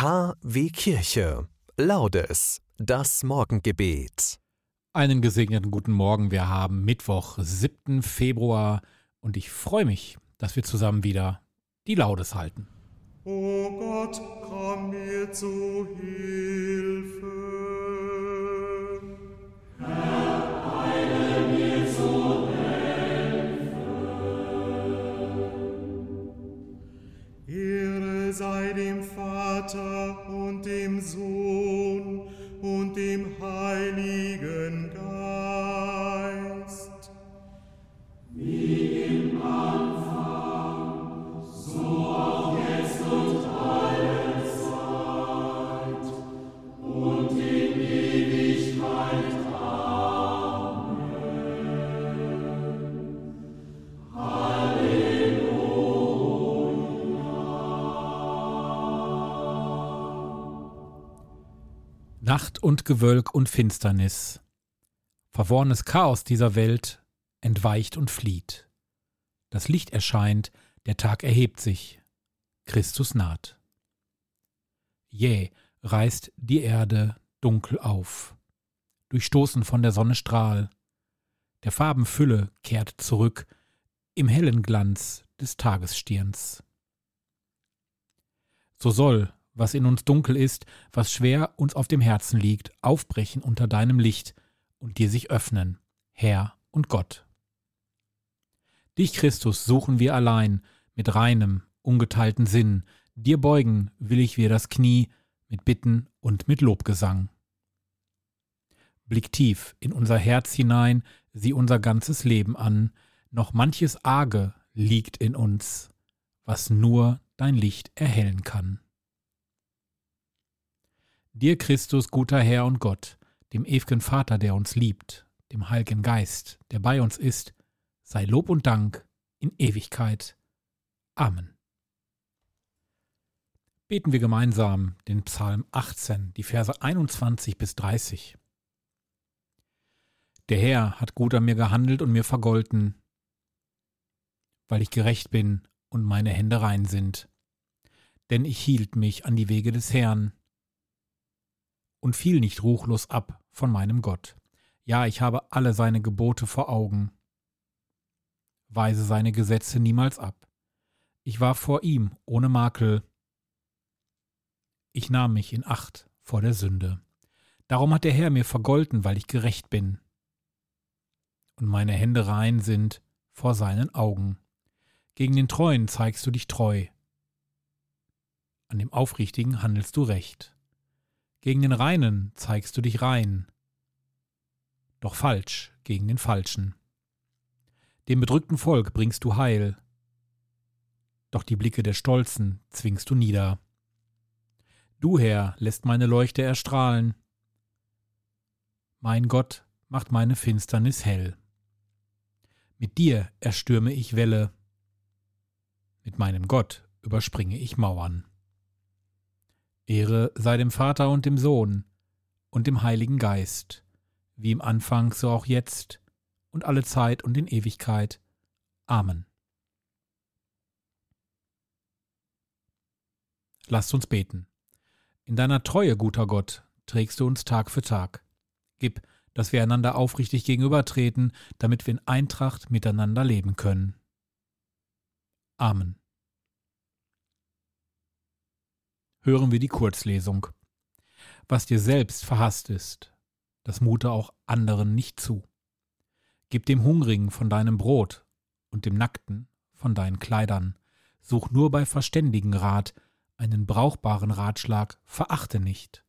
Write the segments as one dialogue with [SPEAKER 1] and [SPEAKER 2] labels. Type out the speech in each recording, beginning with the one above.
[SPEAKER 1] KW Kirche. Laudes. Das Morgengebet.
[SPEAKER 2] Einen gesegneten guten Morgen. Wir haben Mittwoch, 7. Februar und ich freue mich, dass wir zusammen wieder die Laudes halten.
[SPEAKER 3] O Gott, komm mir zu Hilfe. Heiligen
[SPEAKER 2] Nacht und Gewölk und Finsternis. Verworrenes Chaos dieser Welt entweicht und flieht. Das Licht erscheint, der Tag erhebt sich. Christus naht. Jäh reißt die Erde dunkel auf. Durchstoßen von der Sonne Strahl. Der Farben Fülle kehrt zurück im hellen Glanz des Tagesstirns. So soll, was in uns dunkel ist, was schwer uns auf dem Herzen liegt, aufbrechen unter deinem Licht und dir sich öffnen, Herr und Gott. Dich, Christus, suchen wir allein, mit reinem, ungeteilten Sinn, dir beugen will ich wir das Knie, mit Bitten und mit Lobgesang. Blick tief in unser Herz hinein, sieh unser ganzes Leben an, noch manches Arge liegt in uns, was nur dein Licht erhellen kann. Dir, Christus, guter Herr und Gott, dem ew'gen Vater, der uns liebt, dem Heiligen Geist, der bei uns ist, sei Lob und Dank in Ewigkeit. Amen. Beten wir gemeinsam den Psalm 18, die Verse 21 bis 30. Der Herr hat gut an mir gehandelt und mir vergolten, weil ich gerecht bin und meine Hände rein sind. Denn ich hielt mich an die Wege des Herrn und fiel nicht ruchlos ab von meinem Gott. Ja, ich habe alle seine Gebote vor Augen, weise seine Gesetze niemals ab. Ich war vor ihm ohne Makel. Ich nahm mich in Acht vor der Sünde. Darum hat der Herr mir vergolten, weil ich gerecht bin. Und meine Hände rein sind vor seinen Augen. Gegen den Treuen zeigst du dich treu. An dem Aufrichtigen handelst du recht. Gegen den Reinen zeigst du dich rein, doch falsch gegen den Falschen. Dem bedrückten Volk bringst du Heil, doch die Blicke der Stolzen zwingst du nieder. Du, Herr, lässt meine Leuchte erstrahlen. Mein Gott macht meine Finsternis hell. Mit dir erstürme ich Welle, mit meinem Gott überspringe ich Mauern. Ehre sei dem Vater und dem Sohn und dem Heiligen Geist, wie im Anfang so auch jetzt und alle Zeit und in Ewigkeit. Amen. Lasst uns beten. In deiner Treue, guter Gott, trägst du uns Tag für Tag. Gib, dass wir einander aufrichtig gegenübertreten, damit wir in Eintracht miteinander leben können. Amen. Hören wir die Kurzlesung. Was dir selbst verhasst ist, das mute auch anderen nicht zu. Gib dem Hungrigen von deinem Brot und dem Nackten von deinen Kleidern. Such nur bei verständigen Rat, einen brauchbaren Ratschlag verachte nicht.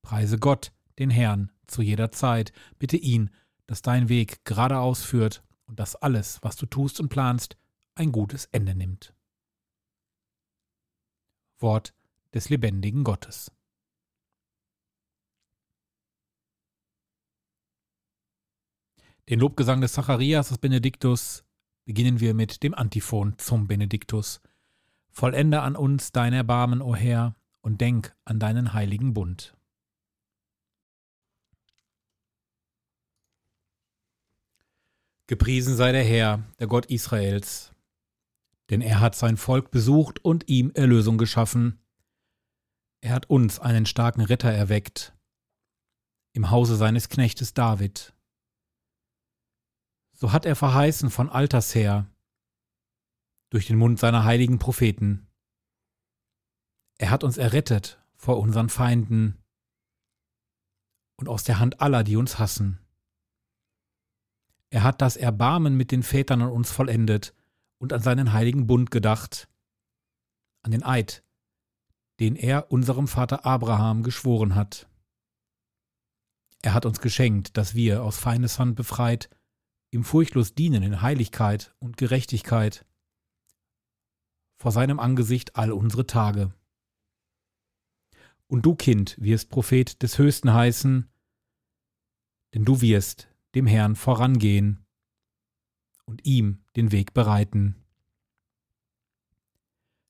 [SPEAKER 2] Preise Gott, den Herrn, zu jeder Zeit, bitte ihn, dass dein Weg geradeaus führt und dass alles, was du tust und planst, ein gutes Ende nimmt. Wort des lebendigen Gottes. Den Lobgesang des Zacharias des Benediktus beginnen wir mit dem Antiphon zum Benediktus. Vollende an uns dein Erbarmen, o Herr, und denk an deinen heiligen Bund. Gepriesen sei der Herr, der Gott Israels, denn er hat sein Volk besucht und ihm Erlösung geschaffen Er hat uns einen starken Ritter erweckt, im Hause seines Knechtes David. So hat er verheißen von alters her, durch den Mund seiner heiligen Propheten. Er hat uns errettet vor unseren Feinden und aus der Hand aller, die uns hassen. Er hat das Erbarmen mit den Vätern an uns vollendet und an seinen heiligen Bund gedacht, an den Eid, den er unserem Vater Abraham geschworen hat. Er hat uns geschenkt, dass wir aus Feindes Hand befreit, ihm furchtlos dienen in Heiligkeit und Gerechtigkeit, vor seinem Angesicht all unsere Tage. Und du, Kind, wirst Prophet des Höchsten heißen, denn du wirst dem Herrn vorangehen und ihm den Weg bereiten.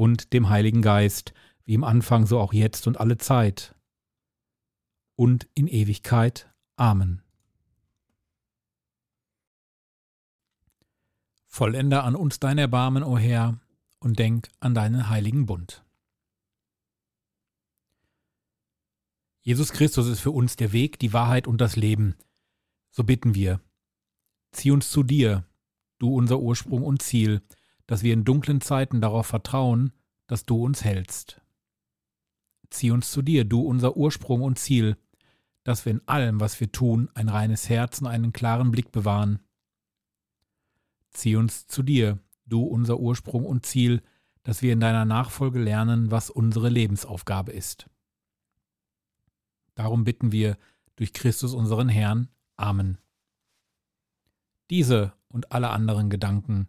[SPEAKER 2] und dem Heiligen Geist, wie im Anfang so auch jetzt und alle Zeit und in Ewigkeit. Amen. Vollende an uns dein Erbarmen, o Herr, und denk an deinen heiligen Bund. Jesus Christus ist für uns der Weg, die Wahrheit und das Leben. So bitten wir. Zieh uns zu dir, du unser Ursprung und Ziel, dass wir in dunklen Zeiten darauf vertrauen, dass du uns hältst. Zieh uns zu dir, du unser Ursprung und Ziel, dass wir in allem, was wir tun, ein reines Herz und einen klaren Blick bewahren. Zieh uns zu dir, du unser Ursprung und Ziel, dass wir in deiner Nachfolge lernen, was unsere Lebensaufgabe ist. Darum bitten wir durch Christus unseren Herrn. Amen. Diese und alle anderen Gedanken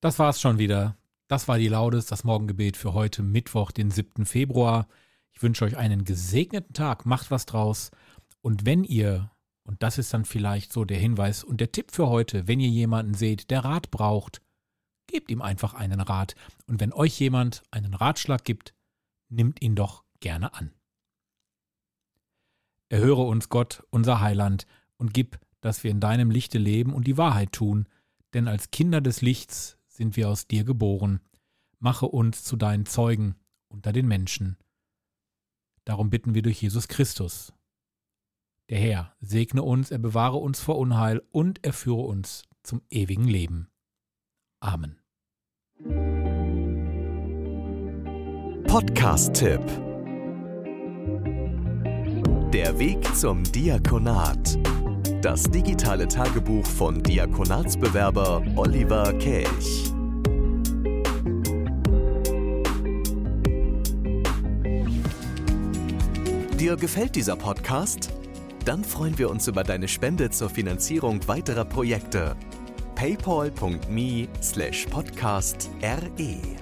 [SPEAKER 2] Das war's schon wieder. Das war die Laudes, das Morgengebet für heute Mittwoch, den 7. Februar. Ich wünsche euch einen gesegneten Tag, macht was draus. Und wenn ihr, und das ist dann vielleicht so der Hinweis und der Tipp für heute, wenn ihr jemanden seht, der Rat braucht, gebt ihm einfach einen Rat. Und wenn euch jemand einen Ratschlag gibt, nimmt ihn doch gerne an. Erhöre uns, Gott, unser Heiland, und gib, dass wir in deinem Lichte leben und die Wahrheit tun, denn als Kinder des Lichts sind wir aus dir geboren. Mache uns zu deinen Zeugen unter den Menschen. Darum bitten wir durch Jesus Christus. Der Herr segne uns, er bewahre uns vor Unheil und er führe uns zum ewigen Leben. Amen.
[SPEAKER 1] Podcast-Tipp Der Weg zum Diakonat. Das digitale Tagebuch von Diakonatsbewerber Oliver Kelch. Dir gefällt dieser Podcast? Dann freuen wir uns über deine Spende zur Finanzierung weiterer Projekte. paypal.me/podcast/re